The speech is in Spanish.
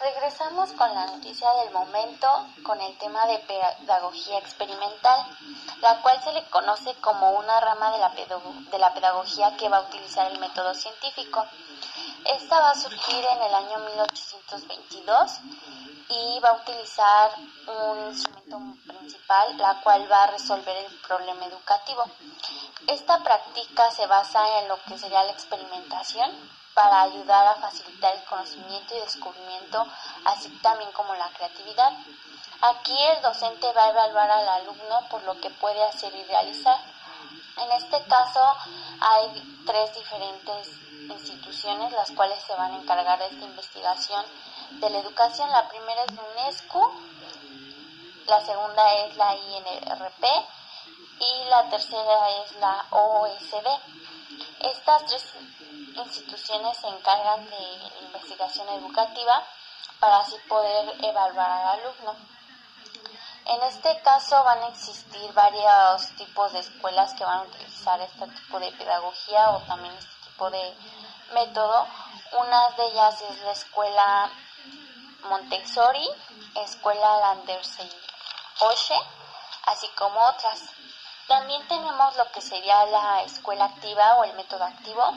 regresamos con la noticia del momento con el tema de pedagogía experimental, la cual se le conoce como una rama de la, de la pedagogía que va a utilizar el método científico. Esta va a surgir en el año 1822 y va a utilizar un instrumento principal, la cual va a resolver el problema educativo. Esta práctica se basa en lo que sería la experimentación para ayudar a facilitar el conocimiento y descubrimiento, así también como la creatividad. Aquí el docente va a evaluar al alumno por lo que puede hacer y realizar. En este caso hay tres diferentes instituciones las cuales se van a encargar de esta investigación de la educación. La primera es la UNESCO, la segunda es la INRP y la tercera es la OSD. Estas tres instituciones se encargan de investigación educativa para así poder evaluar al alumno. En este caso van a existir varios tipos de escuelas que van a utilizar este tipo de pedagogía o también este de método. Una de ellas es la escuela Montessori, escuela Landersey Oshe, así como otras. También tenemos lo que sería la escuela activa o el método activo,